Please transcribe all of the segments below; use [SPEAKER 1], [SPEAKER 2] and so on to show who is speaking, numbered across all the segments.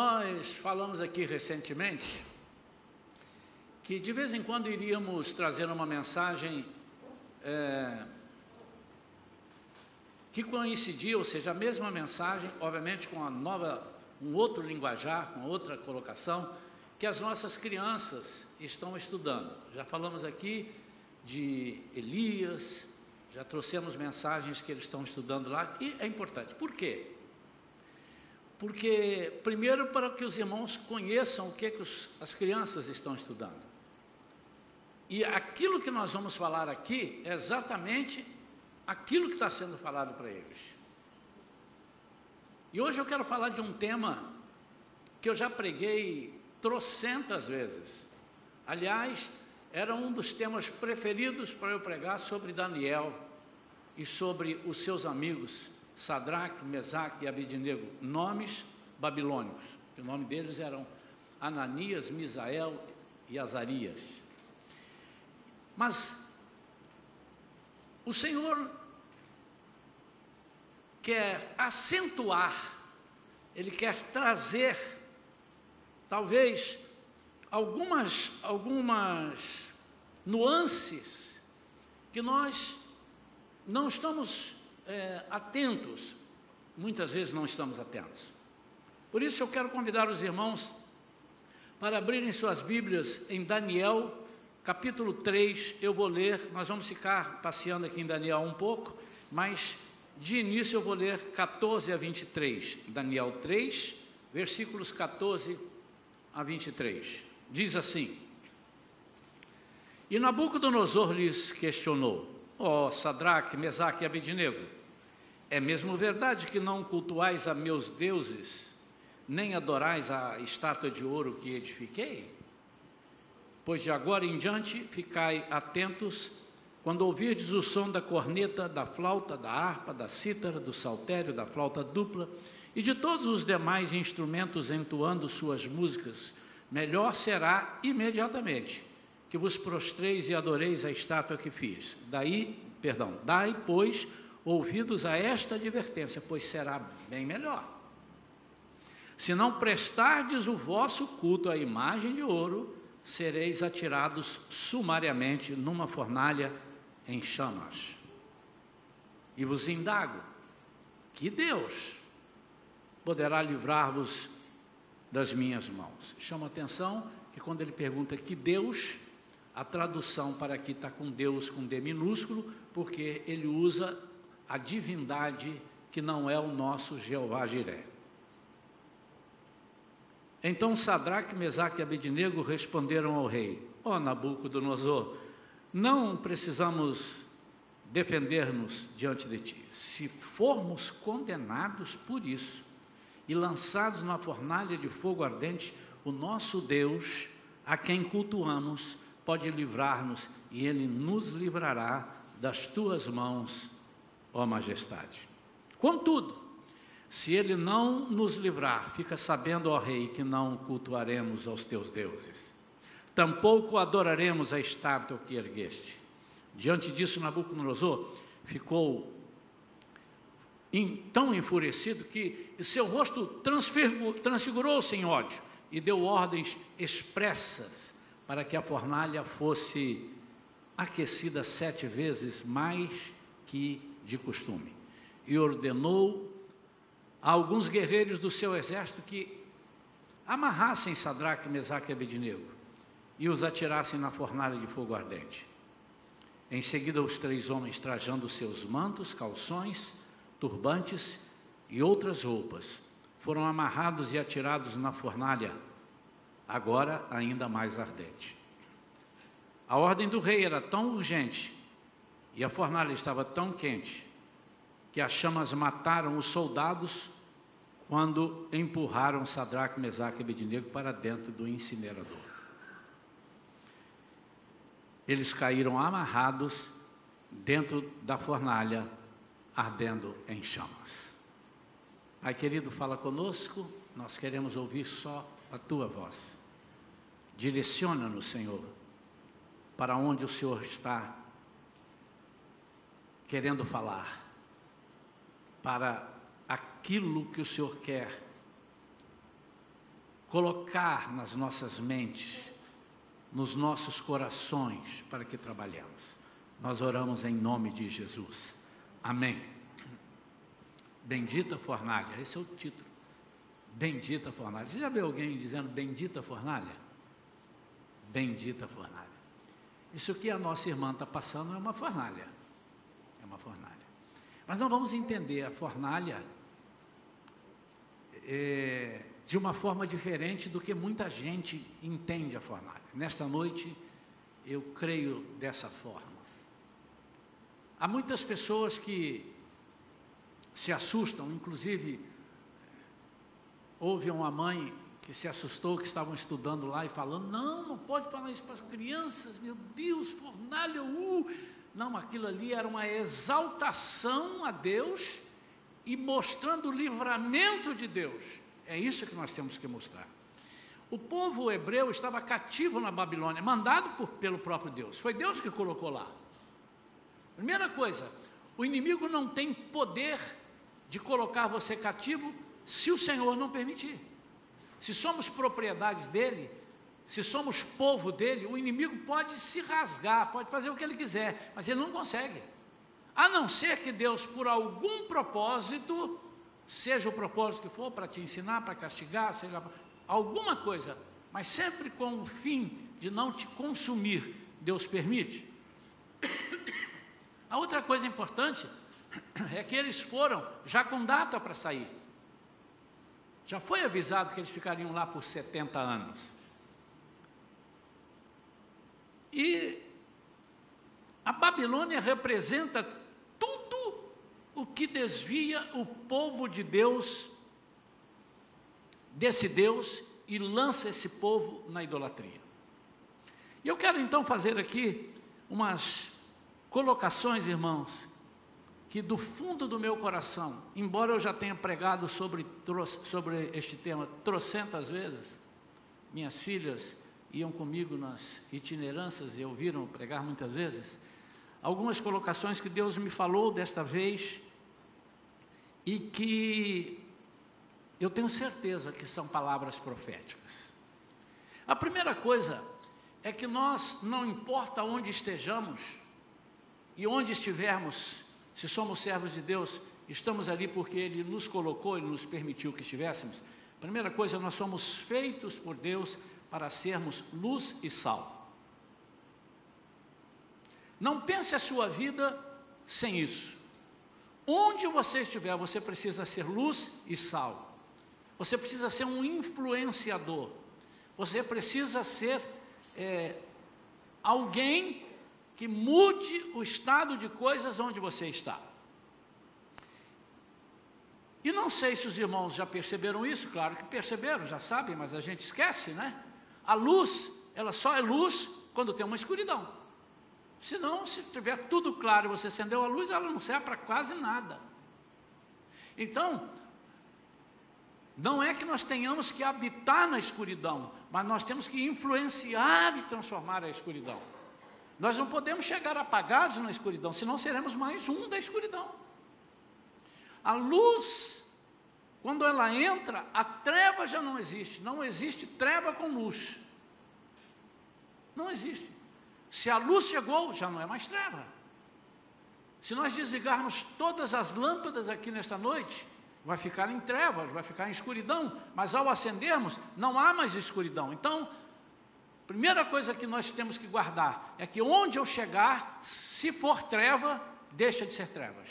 [SPEAKER 1] Nós falamos aqui recentemente que de vez em quando iríamos trazer uma mensagem é, que coincidia, ou seja, a mesma mensagem, obviamente com a nova, um outro linguajar, com outra colocação, que as nossas crianças estão estudando. Já falamos aqui de Elias, já trouxemos mensagens que eles estão estudando lá, e é importante. Por quê? Porque, primeiro, para que os irmãos conheçam o que, que os, as crianças estão estudando. E aquilo que nós vamos falar aqui é exatamente aquilo que está sendo falado para eles. E hoje eu quero falar de um tema que eu já preguei trocentas vezes. Aliás, era um dos temas preferidos para eu pregar sobre Daniel e sobre os seus amigos Sadraque, Mesaque e Abednego, nomes babilônicos. O nome deles eram Ananias, Misael e Azarias. Mas o Senhor quer acentuar, Ele quer trazer, talvez, algumas, algumas nuances que nós não estamos é, atentos, muitas vezes não estamos atentos. Por isso eu quero convidar os irmãos para abrirem suas Bíblias em Daniel, capítulo 3. Eu vou ler, nós vamos ficar passeando aqui em Daniel um pouco, mas de início eu vou ler 14 a 23. Daniel 3, versículos 14 a 23. Diz assim: E Nabucodonosor lhes questionou: Ó oh, Sadraque, Mesaque e Abednego, é mesmo verdade que não cultuais a meus deuses, nem adorais a estátua de ouro que edifiquei? Pois de agora em diante ficai atentos quando ouvirdes o som da corneta, da flauta, da harpa, da cítara, do saltério, da flauta dupla e de todos os demais instrumentos entoando suas músicas, melhor será imediatamente que vos prostreis e adoreis a estátua que fiz. Daí, perdão, dai, pois, ouvidos a esta advertência, pois será bem melhor. Se não prestardes o vosso culto à imagem de ouro, sereis atirados sumariamente numa fornalha em chamas. E vos indago: que Deus poderá livrar-vos das minhas mãos? Chama atenção que quando ele pergunta que Deus, a tradução para aqui está com Deus com D minúsculo, porque ele usa a divindade que não é o nosso Jeová Jiré. Então Sadraque, Mesaque e Abednego responderam ao rei: Ó oh, Nabucodonosor, não precisamos defender-nos diante de ti. Se formos condenados por isso e lançados na fornalha de fogo ardente, o nosso Deus, a quem cultuamos, pode livrar-nos e ele nos livrará das tuas mãos ó majestade. Contudo, se ele não nos livrar, fica sabendo, ó rei, que não cultuaremos aos teus deuses. Tampouco adoraremos a estátua que ergueste. Diante disso, Nabucodonosor ficou tão enfurecido que seu rosto transfigurou-se em ódio e deu ordens expressas para que a fornalha fosse aquecida sete vezes mais que de costume, e ordenou a alguns guerreiros do seu exército que amarrassem Sadraque, Mesaque e Abednego e os atirassem na fornalha de fogo ardente. Em seguida, os três homens, trajando seus mantos, calções, turbantes e outras roupas, foram amarrados e atirados na fornalha, agora ainda mais ardente. A ordem do rei era tão urgente e a fornalha estava tão quente que as chamas mataram os soldados quando empurraram Sadraque, Mesaque e Abednego para dentro do incinerador. Eles caíram amarrados dentro da fornalha, ardendo em chamas. Pai querido, fala conosco, nós queremos ouvir só a tua voz. Direciona-nos, Senhor, para onde o Senhor está querendo falar para aquilo que o Senhor quer colocar nas nossas mentes, nos nossos corações, para que trabalhemos. Nós oramos em nome de Jesus. Amém. Bendita fornalha, esse é o título. Bendita fornalha. Você já viu alguém dizendo bendita fornalha? Bendita fornalha. Isso que a nossa irmã está passando é uma fornalha. É uma fornalha. Mas nós vamos entender a fornalha é, de uma forma diferente do que muita gente entende a fornalha. Nesta noite, eu creio dessa forma. Há muitas pessoas que se assustam, inclusive houve uma mãe que se assustou, que estavam estudando lá e falando, não, não pode falar isso para as crianças, meu Deus, fornalha, uh. Não, aquilo ali era uma exaltação a Deus e mostrando o livramento de Deus. É isso que nós temos que mostrar. O povo hebreu estava cativo na Babilônia, mandado por, pelo próprio Deus. Foi Deus que colocou lá. Primeira coisa, o inimigo não tem poder de colocar você cativo se o Senhor não permitir. Se somos propriedades dele, se somos povo dele, o inimigo pode se rasgar, pode fazer o que ele quiser, mas ele não consegue. A não ser que Deus, por algum propósito, seja o propósito que for, para te ensinar, para castigar, seja alguma coisa, mas sempre com o fim de não te consumir, Deus permite. A outra coisa importante é que eles foram já com data para sair. Já foi avisado que eles ficariam lá por 70 anos. E a Babilônia representa tudo o que desvia o povo de Deus desse Deus e lança esse povo na idolatria. E eu quero então fazer aqui umas colocações, irmãos, que do fundo do meu coração, embora eu já tenha pregado sobre, sobre este tema trocentas vezes, minhas filhas iam comigo nas itinerâncias e ouviram pregar muitas vezes, algumas colocações que Deus me falou desta vez e que eu tenho certeza que são palavras proféticas. A primeira coisa é que nós, não importa onde estejamos, e onde estivermos, se somos servos de Deus, estamos ali porque Ele nos colocou e nos permitiu que estivéssemos. Primeira coisa, nós somos feitos por Deus para sermos luz e sal. Não pense a sua vida sem isso. Onde você estiver, você precisa ser luz e sal. Você precisa ser um influenciador. Você precisa ser é, alguém que mude o estado de coisas onde você está. E não sei se os irmãos já perceberam isso, claro que perceberam, já sabem, mas a gente esquece, né? A luz, ela só é luz quando tem uma escuridão. Senão, se tiver tudo claro e você acendeu a luz, ela não serve para quase nada. Então, não é que nós tenhamos que habitar na escuridão, mas nós temos que influenciar e transformar a escuridão. Nós não podemos chegar apagados na escuridão, senão seremos mais um da escuridão. A luz, quando ela entra, a treva já não existe. Não existe treva com luz. Não existe. Se a luz chegou, já não é mais treva. Se nós desligarmos todas as lâmpadas aqui nesta noite, vai ficar em trevas, vai ficar em escuridão, mas ao acendermos, não há mais escuridão. Então, Primeira coisa que nós temos que guardar é que onde eu chegar, se for treva, deixa de ser trevas.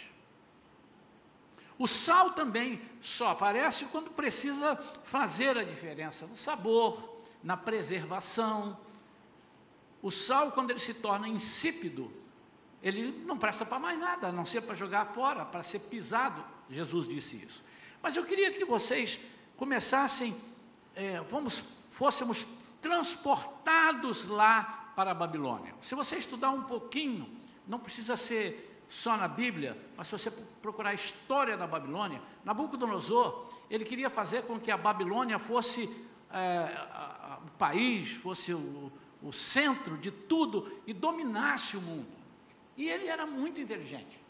[SPEAKER 1] O sal também só aparece quando precisa fazer a diferença no sabor, na preservação. O sal, quando ele se torna insípido, ele não presta para mais nada, a não ser para jogar fora, para ser pisado. Jesus disse isso. Mas eu queria que vocês começassem, é, vamos, fôssemos transportados lá para a Babilônia. Se você estudar um pouquinho, não precisa ser só na Bíblia, mas se você procurar a história da Babilônia, Nabucodonosor, ele queria fazer com que a Babilônia fosse é, a, a, o país, fosse o, o centro de tudo e dominasse o mundo. E ele era muito inteligente.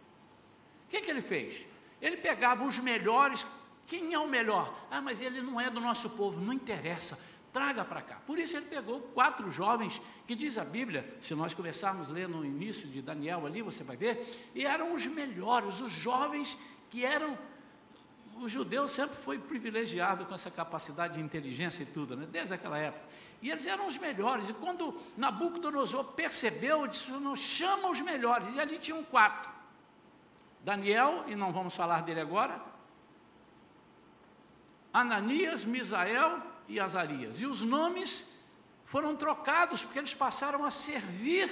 [SPEAKER 1] O que, que ele fez? Ele pegava os melhores Quem é o melhor? Ah, mas ele não é do nosso povo, não interessa. Traga para cá. Por isso ele pegou quatro jovens, que diz a Bíblia, se nós começarmos a ler no início de Daniel ali, você vai ver, e eram os melhores, os jovens que eram o judeu sempre foi privilegiado com essa capacidade de inteligência e tudo, né? desde aquela época. E eles eram os melhores. E quando Nabucodonosor percebeu, disse: não, chama os melhores. E ali tinham quatro: Daniel, e não vamos falar dele agora, Ananias, Misael e Azarias. E os nomes foram trocados porque eles passaram a servir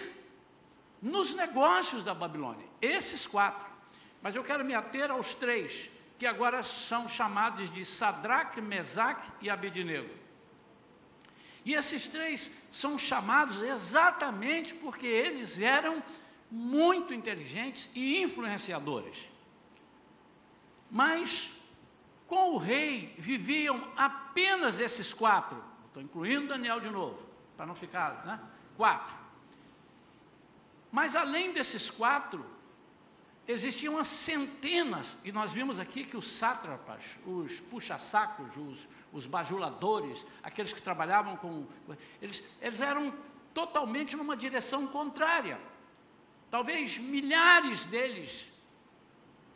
[SPEAKER 1] nos negócios da Babilônia. Esses quatro. Mas eu quero me ater aos três que agora são chamados de Sadraque, Mesaque e Abednego. E esses três são chamados exatamente porque eles eram muito inteligentes e influenciadores. Mas com o rei viviam apenas esses quatro. Estou incluindo Daniel de novo, para não ficar, né? Quatro. Mas além desses quatro, existiam as centenas, e nós vimos aqui que os sátrapas, os puxa-sacos, os, os bajuladores, aqueles que trabalhavam com. Eles, eles eram totalmente numa direção contrária. Talvez milhares deles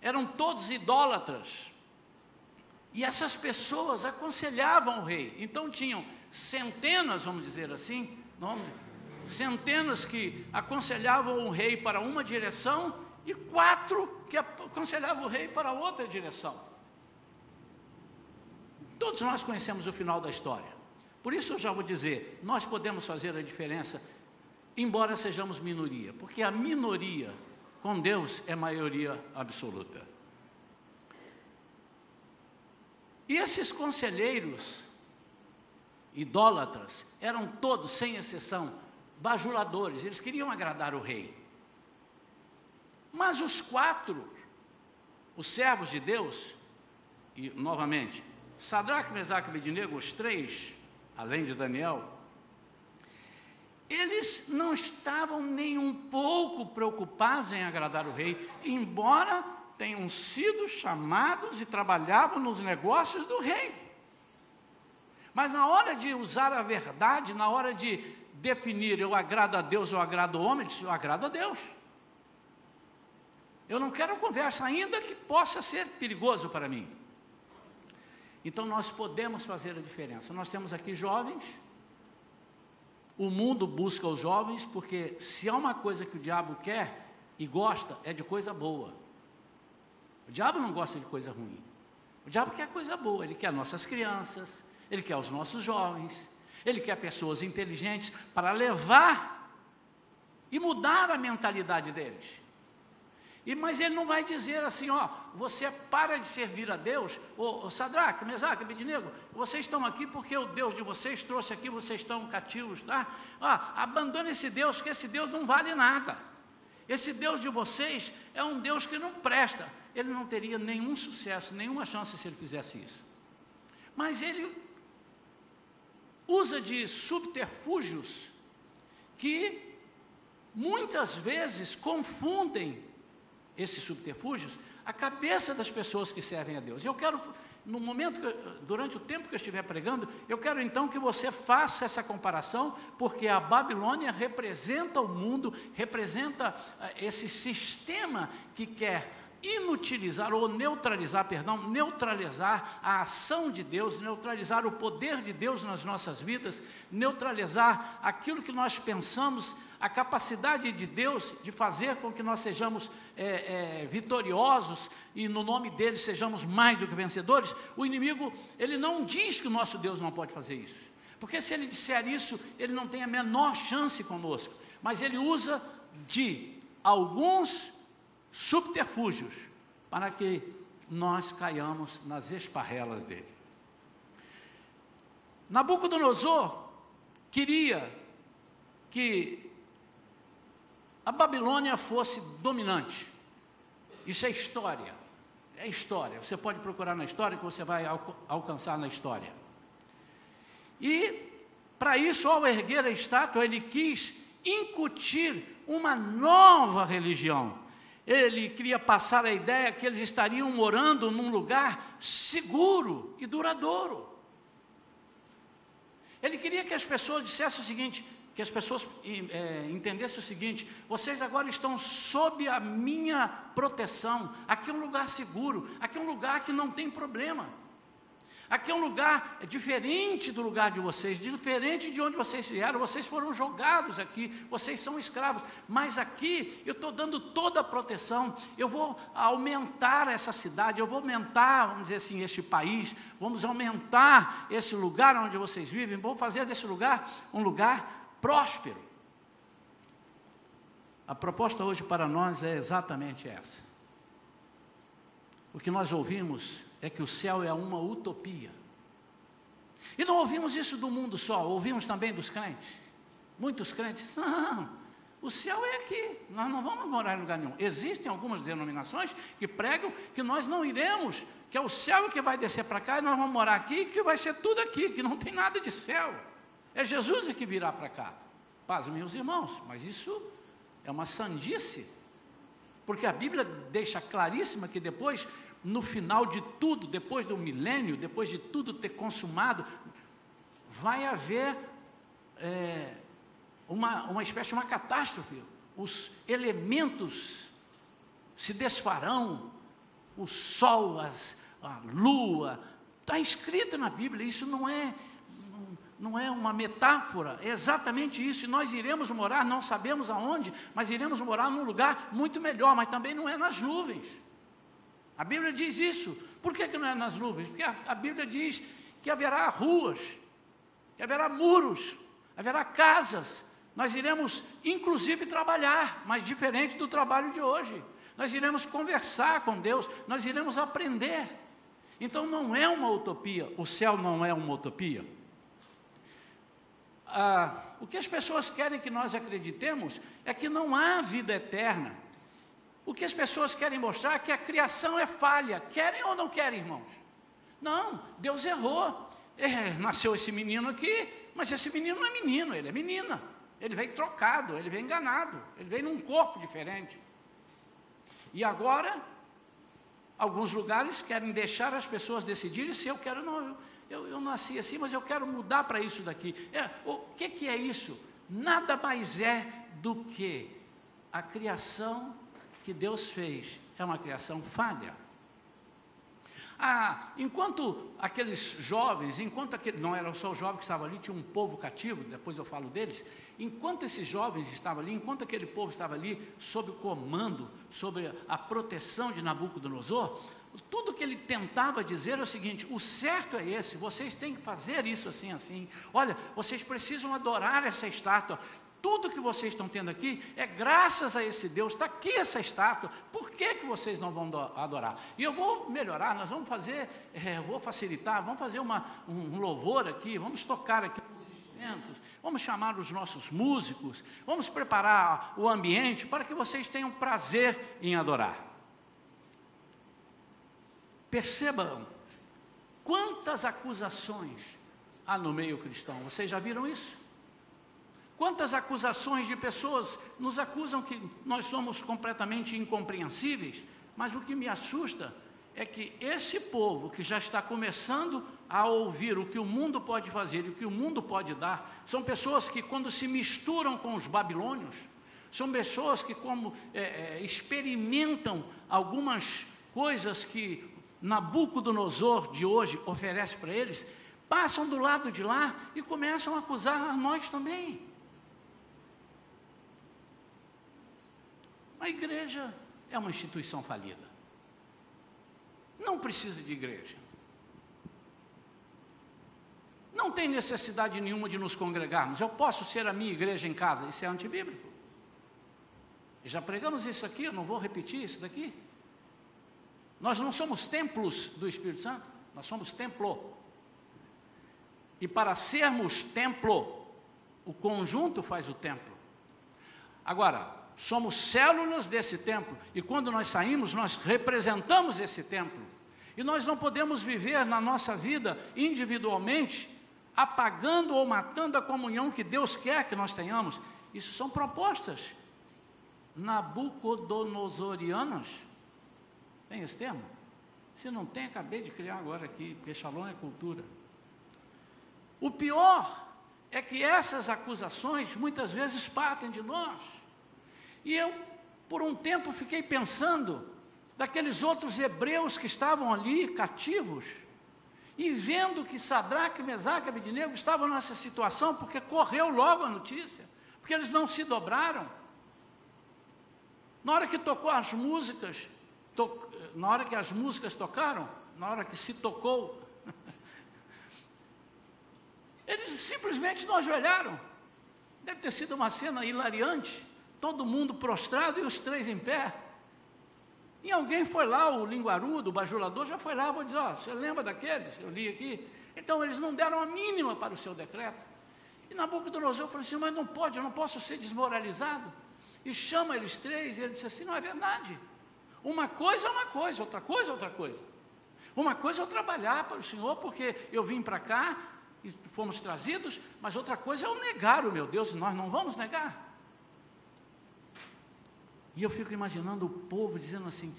[SPEAKER 1] eram todos idólatras. E essas pessoas aconselhavam o rei. Então tinham centenas, vamos dizer assim, centenas que aconselhavam o rei para uma direção e quatro que aconselhavam o rei para outra direção. Todos nós conhecemos o final da história. Por isso eu já vou dizer, nós podemos fazer a diferença, embora sejamos minoria, porque a minoria com Deus é maioria absoluta. E esses conselheiros idólatras eram todos, sem exceção, bajuladores, eles queriam agradar o rei. Mas os quatro, os servos de Deus, e novamente, Sadraque, Mesaque e Abednego, os três, além de Daniel, eles não estavam nem um pouco preocupados em agradar o rei, embora tenham sido chamados e trabalhavam nos negócios do rei. Mas na hora de usar a verdade, na hora de definir eu agrado a Deus ou agrado ao homem, eu agrado a Deus. Eu não quero conversa, ainda que possa ser perigoso para mim. Então nós podemos fazer a diferença. Nós temos aqui jovens. O mundo busca os jovens porque se há uma coisa que o diabo quer e gosta, é de coisa boa. O diabo não gosta de coisa ruim. O diabo quer coisa boa, ele quer nossas crianças, ele quer os nossos jovens, ele quer pessoas inteligentes para levar e mudar a mentalidade deles. E, mas ele não vai dizer assim, ó, você para de servir a Deus, ô, ô Sadraque, Mesaque, Abednego, vocês estão aqui porque o Deus de vocês trouxe aqui, vocês estão cativos, tá? Ó, abandone esse Deus, que esse Deus não vale nada. Esse Deus de vocês é um Deus que não presta. Ele não teria nenhum sucesso, nenhuma chance se ele fizesse isso. Mas ele usa de subterfúgios que muitas vezes confundem esses subterfúgios, a cabeça das pessoas que servem a Deus. Eu quero, no momento, que, durante o tempo que eu estiver pregando, eu quero então que você faça essa comparação, porque a Babilônia representa o mundo, representa eh, esse sistema que quer inutilizar ou neutralizar, perdão, neutralizar a ação de Deus, neutralizar o poder de Deus nas nossas vidas, neutralizar aquilo que nós pensamos a capacidade de Deus de fazer com que nós sejamos é, é, vitoriosos e no nome dele sejamos mais do que vencedores, o inimigo, ele não diz que o nosso Deus não pode fazer isso. Porque se ele disser isso, ele não tem a menor chance conosco. Mas ele usa de alguns subterfúgios para que nós caiamos nas esparrelas dele. Nabucodonosor queria que a Babilônia fosse dominante. Isso é história. É história. Você pode procurar na história que você vai alcançar na história. E, para isso, ao erguer a estátua, ele quis incutir uma nova religião. ele queria passar a ideia que eles estariam morando num lugar seguro e duradouro. Ele queria que as pessoas dissessem o seguinte: que as pessoas é, entendessem o seguinte: vocês agora estão sob a minha proteção, aqui é um lugar seguro, aqui é um lugar que não tem problema. Aqui é um lugar diferente do lugar de vocês, diferente de onde vocês vieram. Vocês foram jogados aqui, vocês são escravos. Mas aqui eu estou dando toda a proteção. Eu vou aumentar essa cidade, eu vou aumentar, vamos dizer assim, este país. Vamos aumentar esse lugar onde vocês vivem. Vou fazer desse lugar um lugar próspero. A proposta hoje para nós é exatamente essa. O que nós ouvimos é que o céu é uma utopia. E não ouvimos isso do mundo só, ouvimos também dos crentes. Muitos crentes, não, o céu é aqui, nós não vamos morar em lugar nenhum. Existem algumas denominações que pregam que nós não iremos, que é o céu que vai descer para cá e nós vamos morar aqui, que vai ser tudo aqui, que não tem nada de céu. É Jesus que virá para cá. Paz, meus irmãos, mas isso é uma sandice. Porque a Bíblia deixa claríssima que depois no final de tudo, depois do milênio, depois de tudo ter consumado, vai haver é, uma, uma espécie de uma catástrofe. Os elementos se desfarão, o sol, as, a lua, está escrito na Bíblia, isso não é, não é uma metáfora, é exatamente isso. E nós iremos morar, não sabemos aonde, mas iremos morar num lugar muito melhor, mas também não é nas nuvens. A Bíblia diz isso. Por que, que não é nas nuvens? Porque a, a Bíblia diz que haverá ruas, que haverá muros, haverá casas. Nós iremos, inclusive, trabalhar, mas diferente do trabalho de hoje. Nós iremos conversar com Deus, nós iremos aprender. Então não é uma utopia, o céu não é uma utopia. Ah, o que as pessoas querem que nós acreditemos é que não há vida eterna. O que as pessoas querem mostrar é que a criação é falha. Querem ou não querem, irmãos? Não, Deus errou. É, nasceu esse menino aqui, mas esse menino não é menino, ele é menina. Ele veio trocado, ele veio enganado, ele veio num corpo diferente. E agora, alguns lugares querem deixar as pessoas decidirem se eu quero, não, eu, eu nasci assim, mas eu quero mudar para isso daqui. É, o que, que é isso? Nada mais é do que a criação que Deus fez é uma criação falha. Ah, enquanto aqueles jovens, enquanto aquele, não era só o jovem que estava ali, tinha um povo cativo, depois eu falo deles, enquanto esses jovens estavam ali, enquanto aquele povo estava ali, sob o comando, sob a proteção de Nabucodonosor, tudo que ele tentava dizer é o seguinte: o certo é esse, vocês têm que fazer isso assim, assim. Olha, vocês precisam adorar essa estátua, tudo que vocês estão tendo aqui é graças a esse Deus. Está aqui essa estátua. Por que, que vocês não vão adorar? E eu vou melhorar, nós vamos fazer, é, vou facilitar, vamos fazer uma, um louvor aqui, vamos tocar aqui vamos chamar os nossos músicos, vamos preparar o ambiente para que vocês tenham prazer em adorar. Percebam quantas acusações há no meio cristão. Vocês já viram isso? Quantas acusações de pessoas nos acusam que nós somos completamente incompreensíveis, mas o que me assusta é que esse povo que já está começando a ouvir o que o mundo pode fazer e o que o mundo pode dar, são pessoas que, quando se misturam com os babilônios, são pessoas que, como é, é, experimentam algumas coisas que Nabucodonosor de hoje oferece para eles, passam do lado de lá e começam a acusar a nós também. A igreja é uma instituição falida. Não precisa de igreja. Não tem necessidade nenhuma de nos congregarmos. Eu posso ser a minha igreja em casa. Isso é antibíblico. Já pregamos isso aqui, eu não vou repetir isso daqui. Nós não somos templos do Espírito Santo, nós somos templo. E para sermos templo, o conjunto faz o templo. Agora, somos células desse templo, e quando nós saímos, nós representamos esse templo. E nós não podemos viver na nossa vida individualmente, apagando ou matando a comunhão que Deus quer que nós tenhamos. Isso são propostas nabucodonosorianos. Tem esse termo? Se não tem, acabei de criar agora aqui, porque Shalom é cultura. O pior é que essas acusações muitas vezes partem de nós. E eu, por um tempo, fiquei pensando daqueles outros hebreus que estavam ali cativos, e vendo que Sadraque, Mesaque e Abednego estavam nessa situação, porque correu logo a notícia, porque eles não se dobraram. Na hora que tocou as músicas, to, na hora que as músicas tocaram, na hora que se tocou, eles simplesmente não ajoelharam. Deve ter sido uma cena hilariante, todo mundo prostrado e os três em pé. E alguém foi lá, o linguarudo, o bajulador, já foi lá, vou dizer, ó, você lembra daqueles? Eu li aqui. Então eles não deram a mínima para o seu decreto. E Nabucodonosor falou assim, mas não pode, eu não posso ser desmoralizado. E chama eles três, e ele disse assim, não é verdade. Uma coisa é uma coisa, outra coisa é outra coisa. Uma coisa é eu trabalhar para o Senhor, porque eu vim para cá e fomos trazidos, mas outra coisa é eu negar o meu Deus, e nós não vamos negar. E eu fico imaginando o povo dizendo assim: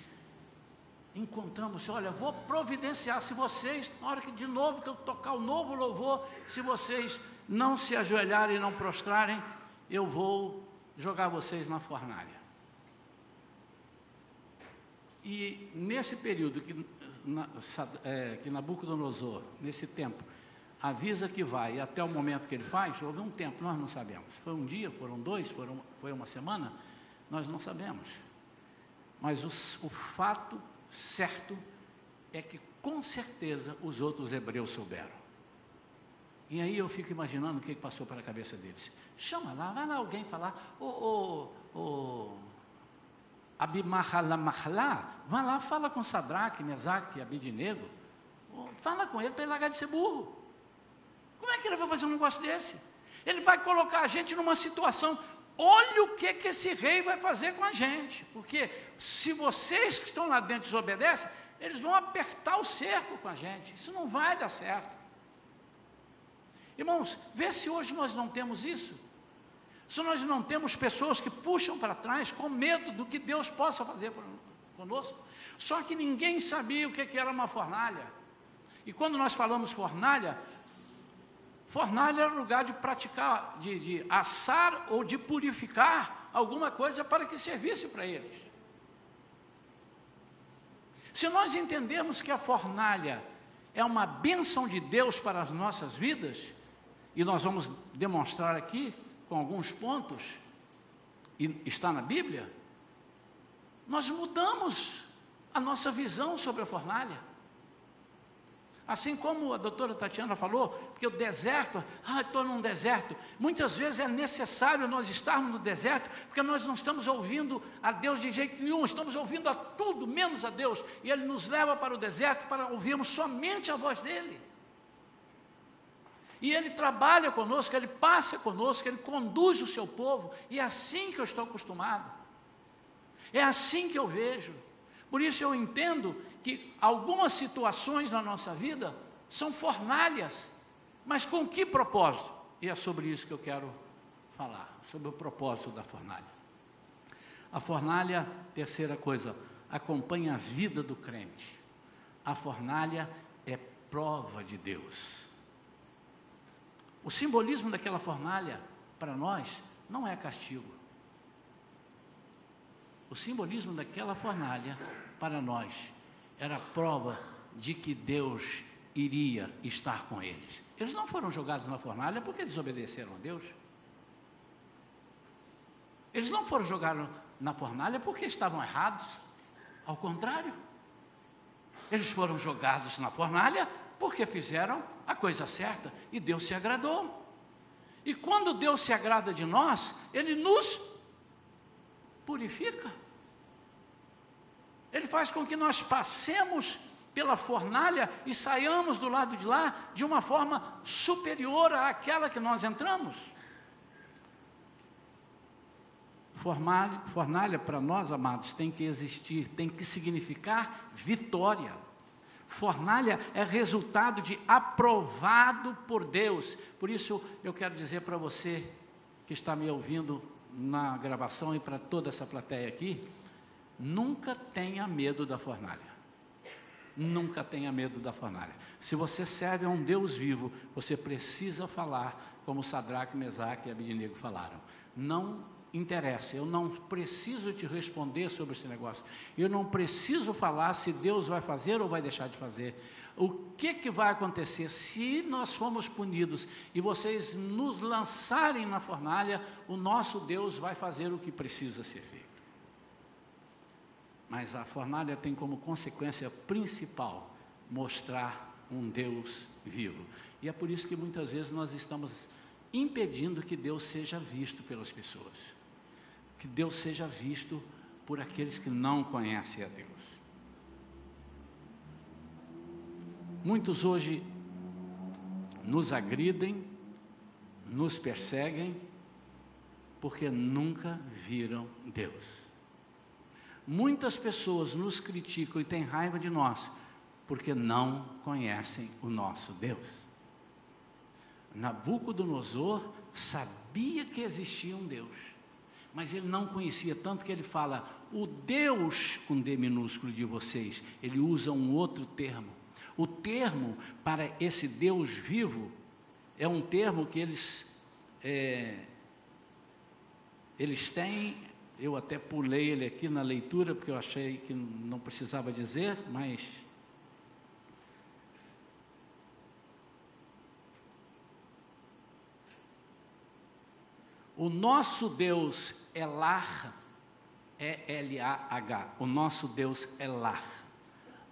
[SPEAKER 1] encontramos, olha, vou providenciar, se vocês, na hora que de novo que eu tocar o novo louvor, se vocês não se ajoelharem e não prostrarem, eu vou jogar vocês na fornalha. E nesse período que, na, é, que Nabucodonosor, nesse tempo, avisa que vai, e até o momento que ele faz, houve um tempo, nós não sabemos. Foi um dia, foram dois, foram, foi uma semana, nós não sabemos. Mas o, o fato certo é que com certeza os outros hebreus souberam. E aí eu fico imaginando o que passou pela cabeça deles. Chama lá, vai lá alguém falar, ô, ô, ô, Abimahalamahla, vai lá, fala com Sadraque, Mesaque, Abidinego, fala com ele para ele largar de ser burro. Como é que ele vai fazer um negócio desse? Ele vai colocar a gente numa situação olha o que, que esse rei vai fazer com a gente, porque se vocês que estão lá dentro desobedecem, eles vão apertar o cerco com a gente, isso não vai dar certo. Irmãos, vê se hoje nós não temos isso. Se nós não temos pessoas que puxam para trás com medo do que Deus possa fazer conosco. Só que ninguém sabia o que era uma fornalha. E quando nós falamos fornalha, Fornalha era lugar de praticar, de, de assar ou de purificar alguma coisa para que servisse para eles. Se nós entendermos que a fornalha é uma bênção de Deus para as nossas vidas, e nós vamos demonstrar aqui com alguns pontos, e está na Bíblia, nós mudamos a nossa visão sobre a fornalha. Assim como a doutora Tatiana falou, porque o deserto, ah, estou num deserto. Muitas vezes é necessário nós estarmos no deserto, porque nós não estamos ouvindo a Deus de jeito nenhum, estamos ouvindo a tudo menos a Deus. E Ele nos leva para o deserto para ouvirmos somente a voz dEle. E Ele trabalha conosco, Ele passa conosco, Ele conduz o seu povo, e é assim que eu estou acostumado. É assim que eu vejo. Por isso eu entendo que algumas situações na nossa vida são fornalhas, mas com que propósito? E é sobre isso que eu quero falar, sobre o propósito da fornalha. A fornalha, terceira coisa, acompanha a vida do crente. A fornalha é prova de Deus. O simbolismo daquela fornalha, para nós, não é castigo. O simbolismo daquela fornalha, para nós, era prova de que Deus iria estar com eles. Eles não foram jogados na fornalha porque desobedeceram a Deus. Eles não foram jogados na fornalha porque estavam errados. Ao contrário, eles foram jogados na fornalha porque fizeram a coisa certa e Deus se agradou. E quando Deus se agrada de nós, Ele nos purifica. Ele faz com que nós passemos pela fornalha e saiamos do lado de lá de uma forma superior àquela que nós entramos. Fornalha, fornalha para nós, amados, tem que existir, tem que significar vitória. Fornalha é resultado de aprovado por Deus. Por isso eu quero dizer para você que está me ouvindo na gravação e para toda essa plateia aqui, nunca tenha medo da fornalha. Nunca tenha medo da fornalha. Se você serve a um Deus vivo, você precisa falar como Sadraque, Mesaque e Abednego falaram. Não interessa, eu não preciso te responder sobre esse negócio. Eu não preciso falar se Deus vai fazer ou vai deixar de fazer. O que, que vai acontecer se nós formos punidos e vocês nos lançarem na fornalha? O nosso Deus vai fazer o que precisa ser feito. Mas a fornalha tem como consequência principal mostrar um Deus vivo. E é por isso que muitas vezes nós estamos impedindo que Deus seja visto pelas pessoas que Deus seja visto por aqueles que não conhecem a Deus. Muitos hoje nos agridem, nos perseguem, porque nunca viram Deus. Muitas pessoas nos criticam e têm raiva de nós, porque não conhecem o nosso Deus. Nabucodonosor sabia que existia um Deus mas ele não conhecia tanto que ele fala o Deus com D minúsculo de vocês. Ele usa um outro termo. O termo para esse Deus vivo é um termo que eles é, eles têm. Eu até pulei ele aqui na leitura porque eu achei que não precisava dizer, mas O nosso Deus é Lar, é L-A-H. O nosso Deus é Lar.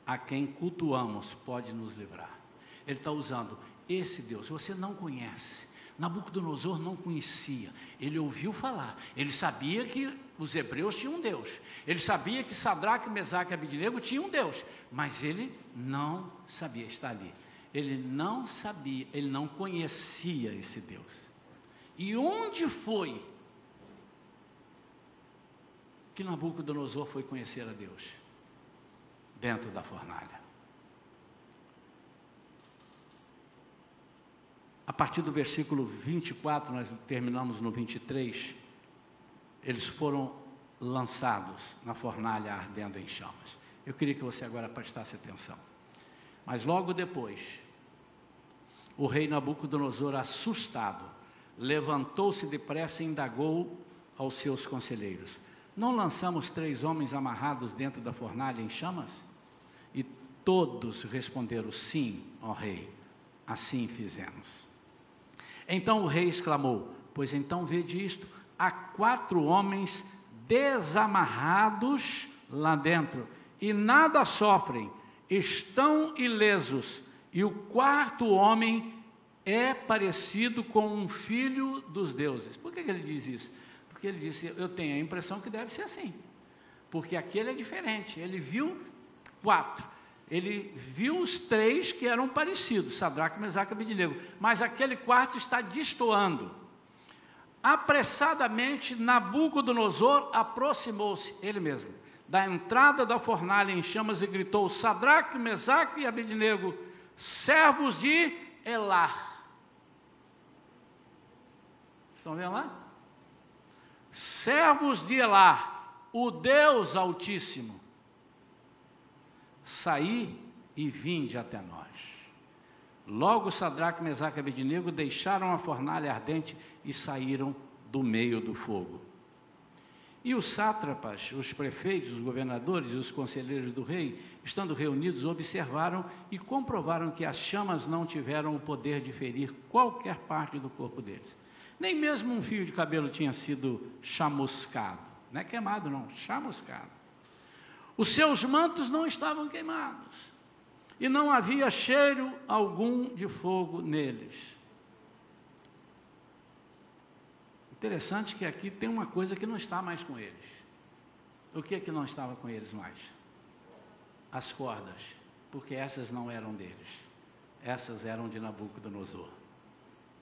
[SPEAKER 1] A quem cultuamos pode nos livrar. Ele está usando esse Deus. Você não conhece. Nabucodonosor não conhecia. Ele ouviu falar. Ele sabia que os hebreus tinham um Deus. Ele sabia que Sadraque, Mesaque e Abidnego tinham um Deus. Mas ele não sabia estar ali. Ele não sabia, ele não conhecia esse Deus. E onde foi que Nabucodonosor foi conhecer a Deus? Dentro da fornalha. A partir do versículo 24, nós terminamos no 23, eles foram lançados na fornalha ardendo em chamas. Eu queria que você agora prestasse atenção. Mas logo depois, o rei Nabucodonosor, assustado, levantou-se depressa e indagou aos seus conselheiros: Não lançamos três homens amarrados dentro da fornalha em chamas? E todos responderam: Sim, ó rei, assim fizemos. Então o rei exclamou: Pois então vede isto: há quatro homens desamarrados lá dentro e nada sofrem, estão ilesos, e o quarto homem é parecido com um filho dos deuses. Por que, ele diz isso? Porque ele disse: Eu tenho a impressão que deve ser assim. Porque aquele é diferente. Ele viu quatro. Ele viu os três que eram parecidos, Sadraque, Mesaque e Abednego. Mas aquele quarto está destoando. Apressadamente, Nabucodonosor aproximou-se, ele mesmo, da entrada da fornalha em chamas e gritou: Sadraque, Mesaque e Abednego, servos de Elar. Estão vendo lá? Servos de Elá, o Deus Altíssimo, saí e vinde até nós. Logo Sadraque, Mesaque e Abednego deixaram a fornalha ardente e saíram do meio do fogo. E os sátrapas, os prefeitos, os governadores e os conselheiros do rei, estando reunidos, observaram e comprovaram que as chamas não tiveram o poder de ferir qualquer parte do corpo deles. Nem mesmo um fio de cabelo tinha sido chamuscado. Não é queimado, não, chamuscado. Os seus mantos não estavam queimados. E não havia cheiro algum de fogo neles. Interessante que aqui tem uma coisa que não está mais com eles. O que é que não estava com eles mais? As cordas, porque essas não eram deles. Essas eram de Nabucodonosor.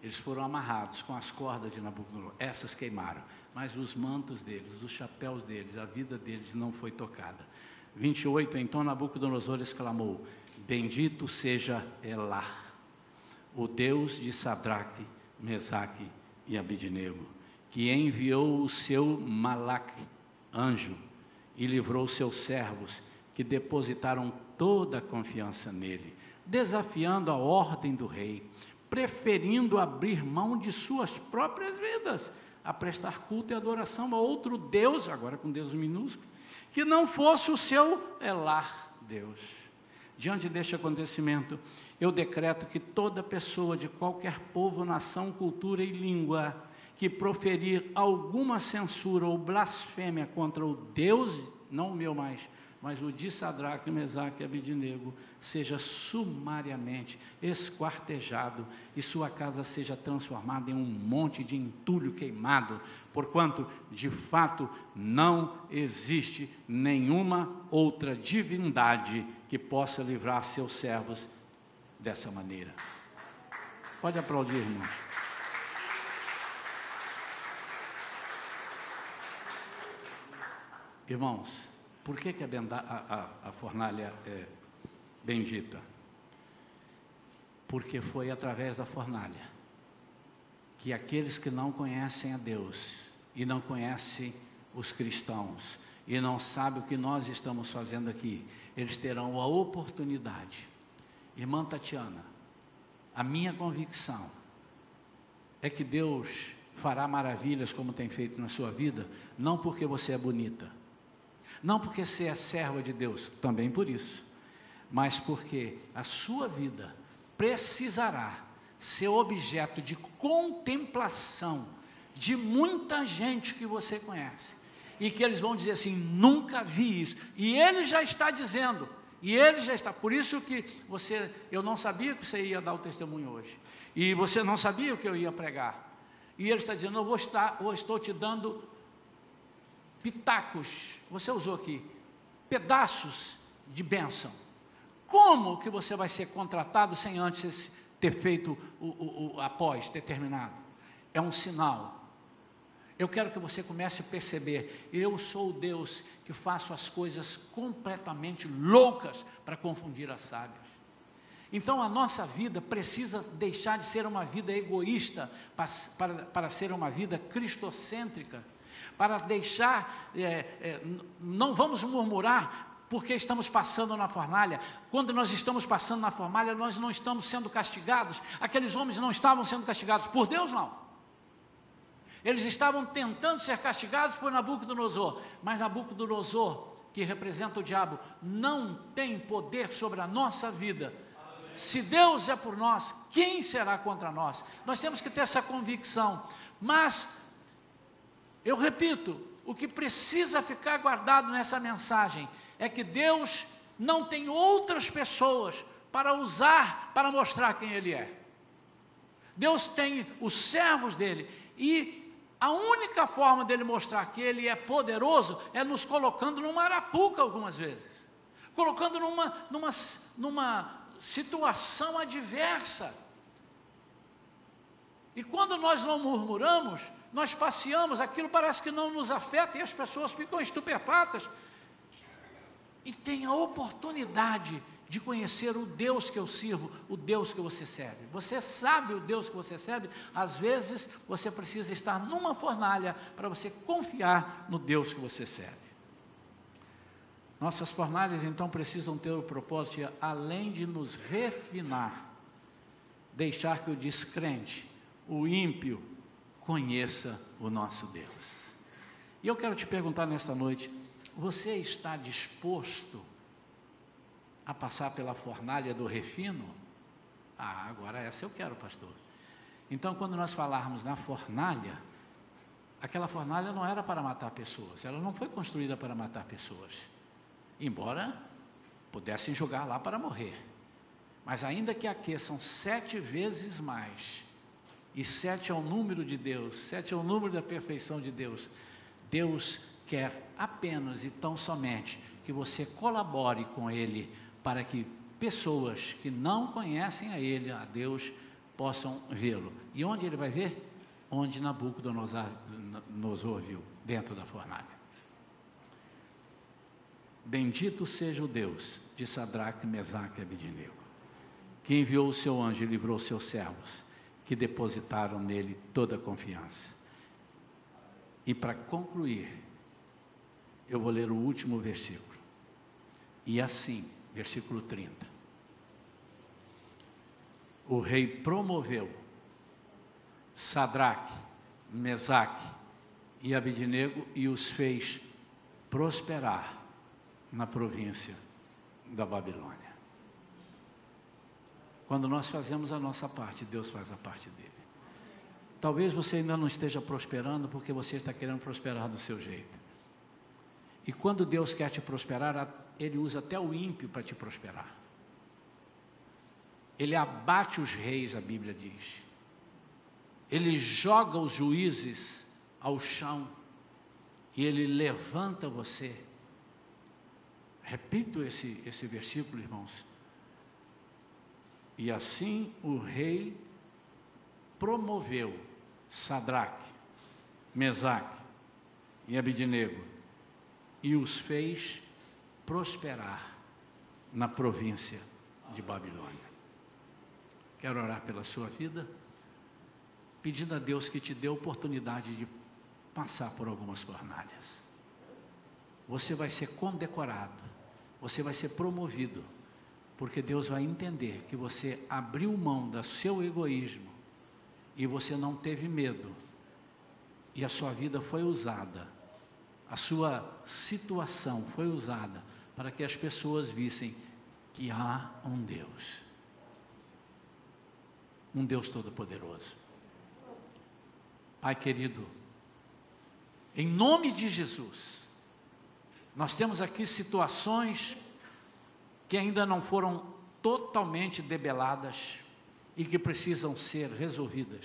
[SPEAKER 1] Eles foram amarrados com as cordas de Nabucodonosor. Essas queimaram. Mas os mantos deles, os chapéus deles, a vida deles não foi tocada. 28. Então Nabucodonosor exclamou: Bendito seja Elah, o Deus de Sadraque, Mesaque e Abidnego, que enviou o seu malaque, anjo, e livrou seus servos, que depositaram toda a confiança nele, desafiando a ordem do rei, preferindo abrir mão de suas próprias vidas, a prestar culto e adoração a outro Deus, agora com Deus minúsculo, que não fosse o seu elar Deus. Diante deste acontecimento, eu decreto que toda pessoa de qualquer povo, nação, cultura e língua que proferir alguma censura ou blasfêmia contra o Deus, não o meu mais, mas o de Sadraque, Mesaque e Abidinego, seja sumariamente esquartejado e sua casa seja transformada em um monte de entulho queimado, porquanto, de fato, não existe nenhuma outra divindade que possa livrar seus servos dessa maneira. Pode aplaudir, irmãos. Irmãos, por que, que a, a, a, fornalha é bendita? Porque foi através da fornalha que aqueles que não conhecem a Deus e não conhecem os cristãos e não sabem o que nós estamos fazendo aqui, eles terão a oportunidade Irmã Tatiana, a minha convicção é que Deus fará maravilhas como tem feito na sua vida, não porque você é bonita, não porque você é serva de Deus, também por isso, mas porque a sua vida precisará ser objeto de contemplação de muita gente que você conhece. E que eles vão dizer assim: nunca vi isso. E ele já está dizendo: e ele já está. Por isso que você, eu não sabia que você ia dar o testemunho hoje. E você não sabia o que eu ia pregar. E ele está dizendo, eu vou estar, eu estou te dando pitacos. Você usou aqui pedaços de bênção. Como que você vai ser contratado sem antes ter feito o, o, o após, ter terminado? É um sinal eu quero que você comece a perceber: eu sou o Deus que faço as coisas completamente loucas para confundir as sábias. Então a nossa vida precisa deixar de ser uma vida egoísta para, para, para ser uma vida cristocêntrica, para deixar, é, é, não vamos murmurar porque estamos passando na fornalha. Quando nós estamos passando na fornalha, nós não estamos sendo castigados. Aqueles homens não estavam sendo castigados por Deus, não. Eles estavam tentando ser castigados por Nabucodonosor, mas Nabucodonosor, que representa o diabo, não tem poder sobre a nossa vida. Se Deus é por nós, quem será contra nós? Nós temos que ter essa convicção. Mas, eu repito, o que precisa ficar guardado nessa mensagem é que Deus não tem outras pessoas para usar para mostrar quem Ele é. Deus tem os servos dele e a única forma dele mostrar que ele é poderoso é nos colocando numa arapuca algumas vezes, colocando numa, numa, numa situação adversa. E quando nós não murmuramos, nós passeamos, aquilo parece que não nos afeta e as pessoas ficam estupefatas. E tem a oportunidade de conhecer o Deus que eu sirvo, o Deus que você serve. Você sabe o Deus que você serve? Às vezes você precisa estar numa fornalha para você confiar no Deus que você serve. Nossas fornalhas então precisam ter o propósito de, além de nos refinar, deixar que o descrente, o ímpio, conheça o nosso Deus. E eu quero te perguntar nesta noite: você está disposto a passar pela fornalha do refino? Ah, agora essa eu quero, pastor. Então, quando nós falarmos na fornalha, aquela fornalha não era para matar pessoas, ela não foi construída para matar pessoas, embora pudessem jogar lá para morrer. Mas ainda que aqueçam sete vezes mais, e sete é o número de Deus, sete é o número da perfeição de Deus, Deus quer apenas e tão somente que você colabore com Ele para que pessoas que não conhecem a Ele, a Deus, possam vê-lo. E onde ele vai ver? Onde Nabucodonosor viu, dentro da fornalha. Bendito seja o Deus de Sadraque, Mesaque e Abidinego, que enviou o seu anjo e livrou seus servos, que depositaram nele toda a confiança. E para concluir, eu vou ler o último versículo. E assim, versículo 30. O rei promoveu Sadraque, Mesaque e Abidnego e os fez prosperar na província da Babilônia. Quando nós fazemos a nossa parte, Deus faz a parte dele. Talvez você ainda não esteja prosperando porque você está querendo prosperar do seu jeito. E quando Deus quer te prosperar, Ele usa até o ímpio para te prosperar. Ele abate os reis, a Bíblia diz. Ele joga os juízes ao chão e ele levanta você. Repito esse, esse versículo, irmãos. E assim o rei promoveu Sadraque, Mesaque e Abidnego e os fez prosperar na província de Babilônia. Quero orar pela sua vida, pedindo a Deus que te dê a oportunidade de passar por algumas fornalhas. Você vai ser condecorado, você vai ser promovido, porque Deus vai entender que você abriu mão do seu egoísmo e você não teve medo, e a sua vida foi usada, a sua situação foi usada para que as pessoas vissem que há um Deus, um Deus Todo-Poderoso. Pai querido, em nome de Jesus, nós temos aqui situações que ainda não foram totalmente debeladas e que precisam ser resolvidas.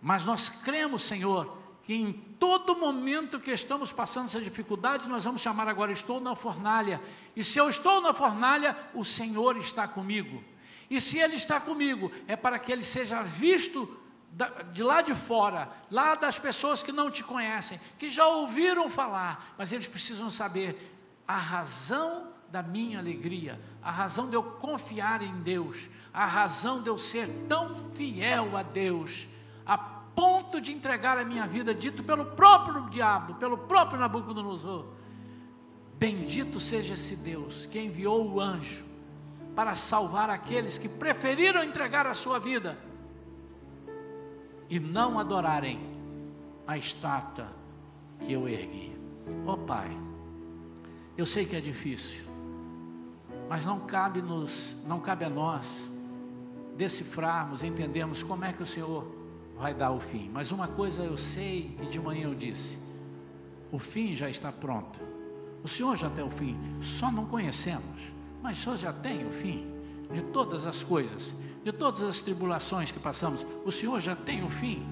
[SPEAKER 1] Mas nós cremos, Senhor, que em todo momento que estamos passando essa dificuldade, nós vamos chamar agora: estou na fornalha. E se eu estou na fornalha, o Senhor está comigo. E se Ele está comigo, é para que Ele seja visto de lá de fora, lá das pessoas que não te conhecem, que já ouviram falar, mas eles precisam saber a razão da minha alegria, a razão de eu confiar em Deus, a razão de eu ser tão fiel a Deus, a ponto de entregar a minha vida, dito pelo próprio diabo, pelo próprio Nabucodonosor. Bendito seja esse Deus que enviou o anjo para salvar aqueles que preferiram entregar a sua vida e não adorarem a estátua que eu ergui. Ó oh, Pai, eu sei que é difícil, mas não cabe nos, não cabe a nós decifrarmos, entendermos como é que o Senhor vai dar o fim. Mas uma coisa eu sei e de manhã eu disse: o fim já está pronto. O Senhor já tem o fim, só não conhecemos, mas o Senhor já tem o fim de todas as coisas de todas as tribulações que passamos, o Senhor já tem o fim.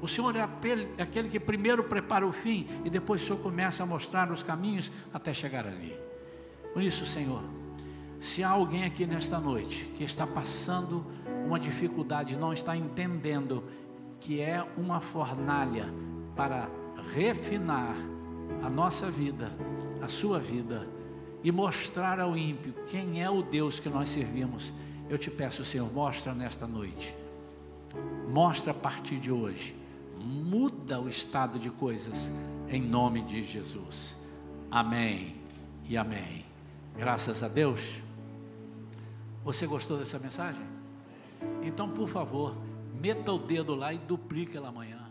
[SPEAKER 1] O Senhor é aquele que primeiro prepara o fim e depois o Senhor começa a mostrar os caminhos até chegar ali. Por isso, Senhor, se há alguém aqui nesta noite que está passando uma dificuldade, não está entendendo que é uma fornalha para refinar a nossa vida, a sua vida, e mostrar ao ímpio quem é o Deus que nós servimos eu te peço, Senhor, mostra nesta noite, mostra a partir de hoje, muda o estado de coisas, em nome de Jesus. Amém e amém. Graças a Deus. Você gostou dessa mensagem? Então, por favor, meta o dedo lá e duplique ela amanhã.